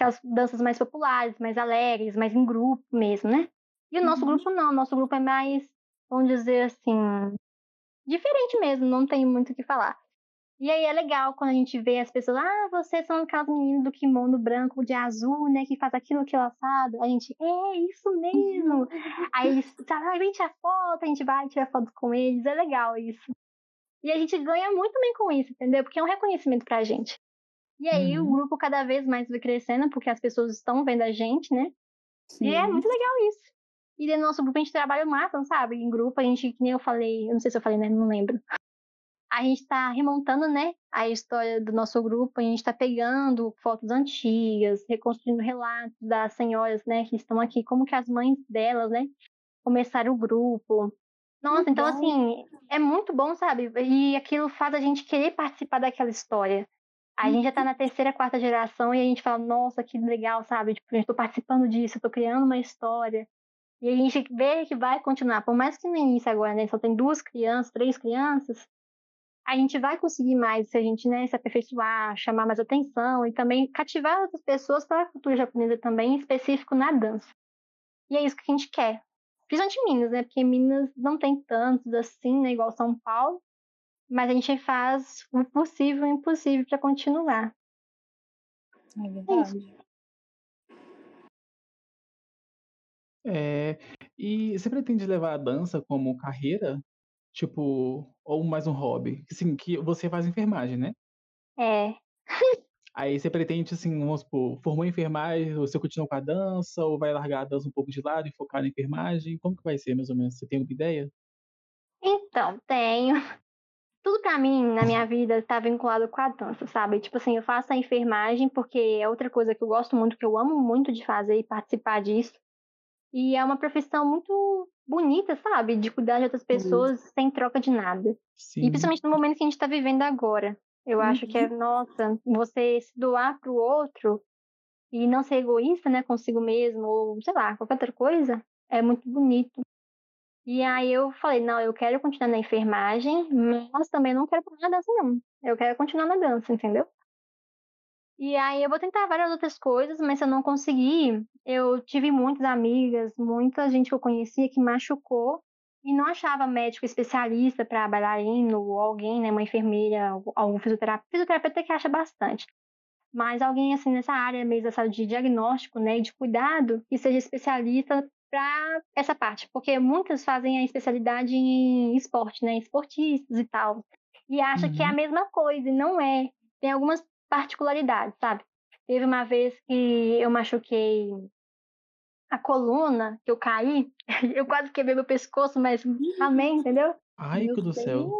aquelas danças mais populares, mais alegres, mais em grupo mesmo, né? E o nosso uhum. grupo não, o nosso grupo é mais, vamos dizer assim, diferente mesmo, não tem muito o que falar. E aí é legal quando a gente vê as pessoas, ah, vocês são aquelas meninas do kimono branco de azul, né, que faz aquilo, aquilo assado. A gente, é, isso mesmo. aí eles, ah, vem tirar foto, a gente vai tirar foto com eles, é legal isso. E a gente ganha muito bem com isso, entendeu? Porque é um reconhecimento pra gente. E aí uhum. o grupo cada vez mais vai crescendo, porque as pessoas estão vendo a gente, né? Sim. E é muito legal isso. E dentro do nosso grupo a gente trabalha o máximo, sabe? Em grupo a gente, que nem eu falei, eu não sei se eu falei, né? Não lembro. a gente está remontando, né, a história do nosso grupo, a gente está pegando fotos antigas, reconstruindo relatos das senhoras, né, que estão aqui, como que as mães delas, né, começaram o grupo. Nossa, então assim, é muito bom, sabe? E aquilo faz a gente querer participar daquela história. A gente já tá na terceira, quarta geração e a gente fala, nossa, que legal, sabe? Tipo, eu tô participando disso, eu tô criando uma história. E a gente vê que vai continuar. Por mais que no início agora, né, só tem duas crianças, três crianças, a gente vai conseguir mais se a gente né, se aperfeiçoar, chamar mais atenção e também cativar outras pessoas para a cultura japonesa também, em específico na dança. E é isso que a gente quer. Principalmente Minas, né? Porque Minas não tem tantos assim, né? Igual São Paulo. Mas a gente faz o possível e o impossível para continuar. É verdade. É, e você pretende levar a dança como carreira? Tipo, ou mais um hobby? Assim, que você faz enfermagem, né? É. Aí você pretende, assim, vamos supor, formou em enfermagem, você continua com a dança, ou vai largar a dança um pouco de lado e focar na enfermagem? Como que vai ser, mais ou menos? Você tem alguma ideia? Então, tenho. Tudo pra mim, na minha vida, tá vinculado com a dança, sabe? Tipo assim, eu faço a enfermagem porque é outra coisa que eu gosto muito, que eu amo muito de fazer e participar disso. E é uma profissão muito bonita, sabe? De cuidar de outras pessoas uhum. sem troca de nada. Sim. E principalmente no momento que a gente está vivendo agora. Eu uhum. acho que é, nossa, você se doar para o outro e não ser egoísta, né, consigo mesmo, ou sei lá, qualquer outra coisa, é muito bonito. E aí eu falei, não, eu quero continuar na enfermagem, mas também não quero parar na dança, não. Eu quero continuar na dança, entendeu? E aí eu vou tentar várias outras coisas, mas se eu não conseguir, eu tive muitas amigas, muita gente que eu conhecia que machucou e não achava médico especialista para bailarino ou alguém, né, uma enfermeira, algum fisioterapeuta, fisioterapeuta que acha bastante. Mas alguém assim nessa área mesmo essa de diagnóstico, né, e de cuidado, que seja especialista para essa parte, porque muitas fazem a especialidade em esporte, né, esportistas e tal, e acha uhum. que é a uhum. mesma coisa e não é. Tem algumas particularidades, sabe? Teve uma vez que eu machuquei a coluna, que eu caí, eu quase quebrei meu pescoço, mas amém, entendeu? Ai, meu do céu.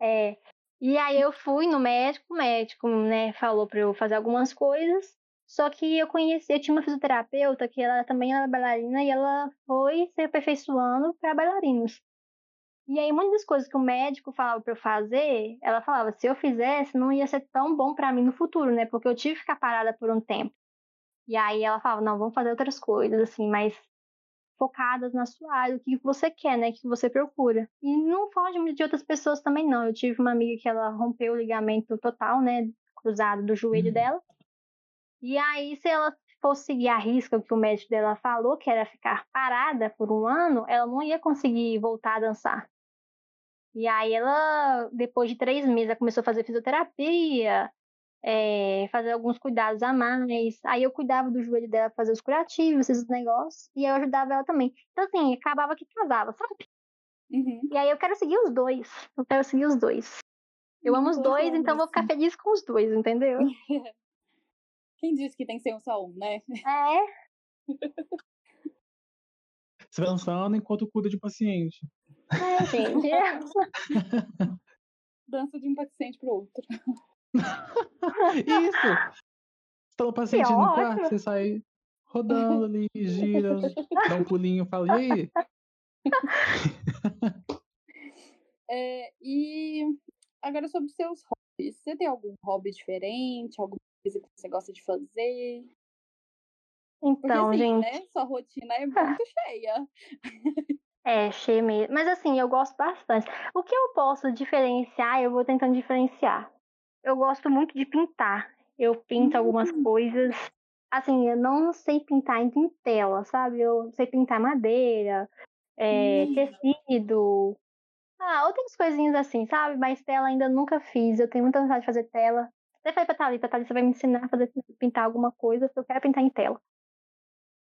É. E aí eu fui no médico, o médico, né, falou para eu fazer algumas coisas. Só que eu conheci, eu tinha uma fisioterapeuta que ela também era bailarina e ela foi se aperfeiçoando para bailarinos. E aí, muitas das coisas que o médico falava para eu fazer, ela falava, se eu fizesse, não ia ser tão bom para mim no futuro, né? Porque eu tive que ficar parada por um tempo. E aí ela falava, não, vamos fazer outras coisas, assim, mais focadas na sua área, o que você quer, né? O que você procura. E não foge de outras pessoas também, não. Eu tive uma amiga que ela rompeu o ligamento total, né? Cruzado do joelho uhum. dela. E aí, se ela fosse seguir a risca que o médico dela falou, que era ficar parada por um ano, ela não ia conseguir voltar a dançar. E aí ela, depois de três meses, ela começou a fazer fisioterapia, é, fazer alguns cuidados a mais. Aí eu cuidava do joelho dela, fazer os curativos, esses negócios, e eu ajudava ela também. Então, assim, acabava que casava, sabe? Uhum. E aí eu quero seguir os dois. Eu quero seguir os dois. Eu amo os dois, então vou ficar feliz com os dois, entendeu? Quem disse que tem que ser um só um, né? É. Você vai lançando enquanto cuida de paciente. É, gente. Dança de um paciente pro outro. Isso! Você tá no paciente no quarto, você sai rodando ali, gira, dá um pulinho, fala, e aí? É, e agora sobre seus hobbies. Você tem algum hobby diferente? Alguma coisa que você gosta de fazer? Então, Porque, assim, gente. Né, sua rotina é muito cheia. É, cheio mesmo. Mas assim, eu gosto bastante. O que eu posso diferenciar, eu vou tentando diferenciar. Eu gosto muito de pintar. Eu pinto uhum. algumas hum. coisas. Assim, eu não sei pintar em tela, sabe? Eu sei pintar madeira, é, uhum. tecido. Ah, outras coisinhas assim, sabe? Mas tela ainda nunca fiz. Eu tenho muita vontade de fazer tela. Até falei pra Thalita, Thalita vai me ensinar a fazer, pintar alguma coisa, porque eu quero pintar em tela.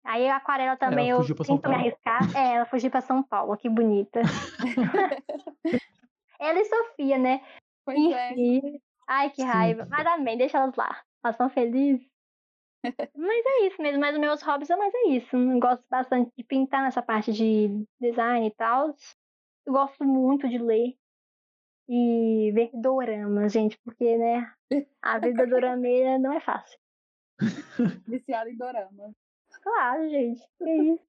Aí a aquarela também ela eu tento me arriscar. É, ela fugiu para São Paulo, que bonita. ela e Sofia, né? Pois Enfim. é. Ai, que raiva. Sim. Mas também, deixa elas lá. Elas estão felizes. Mas é isso mesmo, mas os meus hobbies são mais é isso. Eu gosto bastante de pintar nessa parte de design e tal. Eu gosto muito de ler. E ver dorama, gente, porque, né, a vida dorameira não é fácil. Viciada em dorama. Claro, gente. É isso.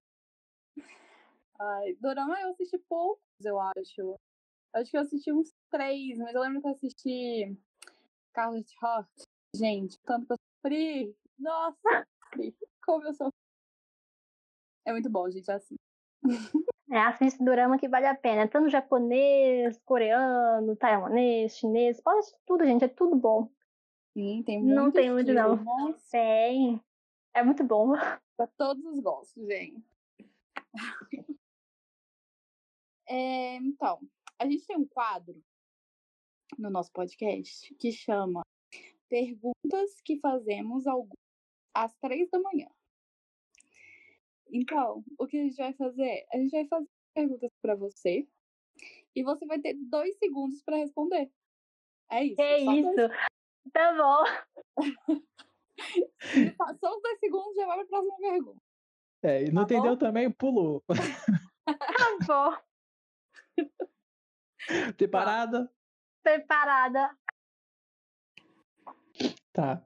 Ai, dorama eu assisti poucos, eu acho. Acho que eu assisti uns três, mas eu lembro que eu assisti Scarlet Heart. Gente, tanto que eu sofri. Nossa. Como eu sofri. É muito bom, gente, é assim. É, assiste dorama que vale a pena. Tanto japonês, coreano, taiwanês, chinês. Pode assistir tudo, gente. É tudo bom. Sim, tem Não muito tem muito, não. Tem. É muito bom. pra todos os gostos, gente. É, então, a gente tem um quadro no nosso podcast que chama Perguntas que fazemos às três da manhã. Então, o que a gente vai fazer? A gente vai fazer perguntas para você e você vai ter dois segundos para responder. É isso. É isso. Tá bom. Passou os dois segundos, já vai para a próxima pergunta. É, e não Tá entendeu também? Pulou. Tá bom. Preparada? Preparada. Tá.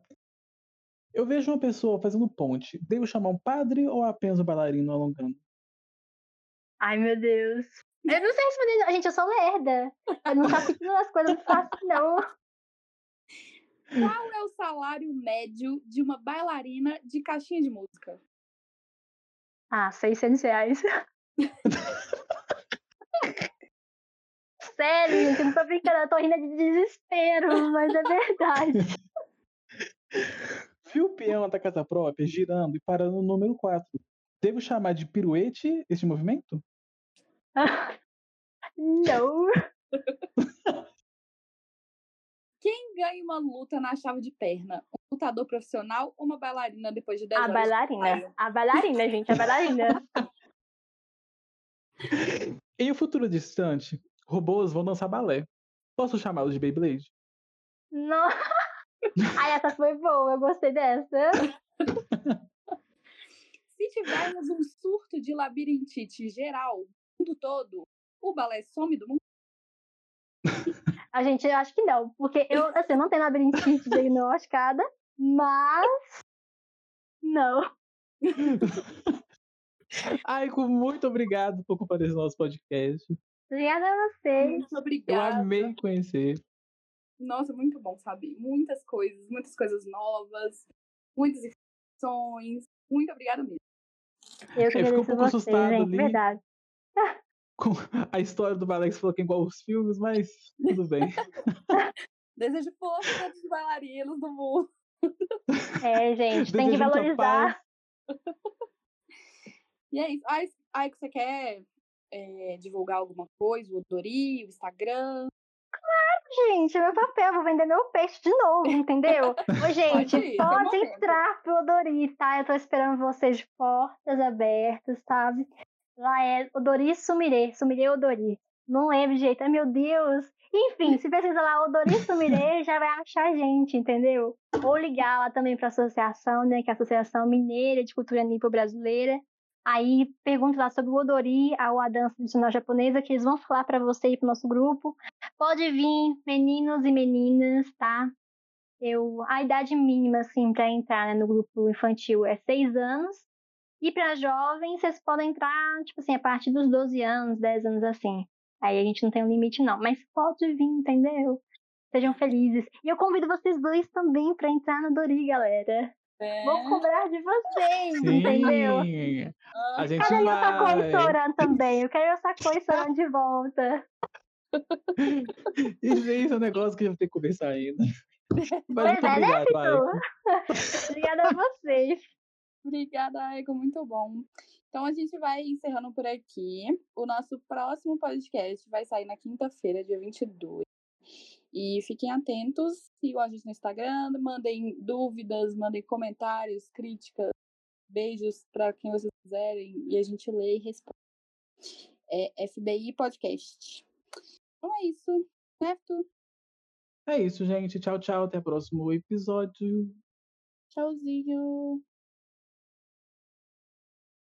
Eu vejo uma pessoa fazendo ponte. Devo chamar um padre ou apenas um bailarino alongando? Ai, meu Deus. Eu não sei responder. não. Gente, eu sou lerda. Eu não capto as coisas fácil, não. Qual é o salário médio de uma bailarina de caixinha de música? Ah, 600 reais. Sério, gente, eu não tô brincando, eu tô rindo de desespero, mas é verdade. Vi o peão da casa própria girando e parando no número 4. Devo chamar de piruete este movimento? Não. Quem ganha uma luta na chave de perna? Um lutador profissional ou uma bailarina depois de 10 A horas? de bailarina. A bailarina, gente, a bailarina. Em um futuro distante, robôs vão dançar balé. Posso chamá-los de Beyblade? Não. Ai, essa foi boa, eu gostei dessa. Se tivermos um surto de labirintite geral, no mundo todo, o balé some do mundo? A gente, eu acho que não, porque eu, assim, eu não tenho labirintite diagnosticada, mas. Não. Aiko, muito obrigado por comparecer ao nosso podcast. Obrigada a vocês. Muito Eu obrigada. amei conhecer. Nossa, muito bom, sabe? Muitas coisas, muitas coisas novas, muitas informações. Muito obrigada mesmo. Eu que Eu fiquei um agradeço pouco assustado ali. Verdade. Com a história do você falou que é igual os filmes, mas tudo bem. Desejo força a todos os bailarinos do mundo. É, gente, tem que valorizar. E é isso. Ai, ai, que você quer é, divulgar alguma coisa? O Odori, o Instagram? Gente, é meu papel, vou vender meu peixe de novo, entendeu? Ô, gente, ir, seu pode entrar pro Odori, tá? Eu tô esperando vocês de portas abertas, sabe? Lá é Odori Sumire, Sumire Odori. Não lembro de jeito, ai meu Deus. Enfim, se pesquisar lá Odori Sumire, já vai achar a gente, entendeu? Ou ligar lá também pra associação, né? Que é a Associação Mineira de Cultura Nipo Brasileira. Aí pergunta lá sobre o Odori, a, a dança tradicional japonesa, que eles vão falar pra você e pro nosso grupo. Pode vir, meninos e meninas, tá? Eu, a idade mínima, assim, para entrar né, no grupo infantil é seis anos. E para jovens, vocês podem entrar, tipo assim, a partir dos 12 anos, 10 anos, assim. Aí a gente não tem um limite, não. Mas pode vir, entendeu? Sejam felizes. E eu convido vocês dois também para entrar no Dori, galera. É. Vou cobrar de vocês, entendeu? Sim. A gente Cadê meu Sakoi vai. Soran também? Eu quero meu Sakoi Soran de volta. Isso aí é um negócio que a gente tem que conversar ainda. Mas Pois muito é, né? Obrigada a vocês. Obrigada, Aiko, muito bom. Então a gente vai encerrando por aqui. O nosso próximo podcast vai sair na quinta-feira, dia 22. E fiquem atentos, sigam a gente no Instagram, mandem dúvidas, mandem comentários, críticas, beijos para quem vocês quiserem e a gente lê e responde. É FBI Podcast. Então é isso, certo? É isso, gente. Tchau, tchau. Até o próximo episódio. Tchauzinho.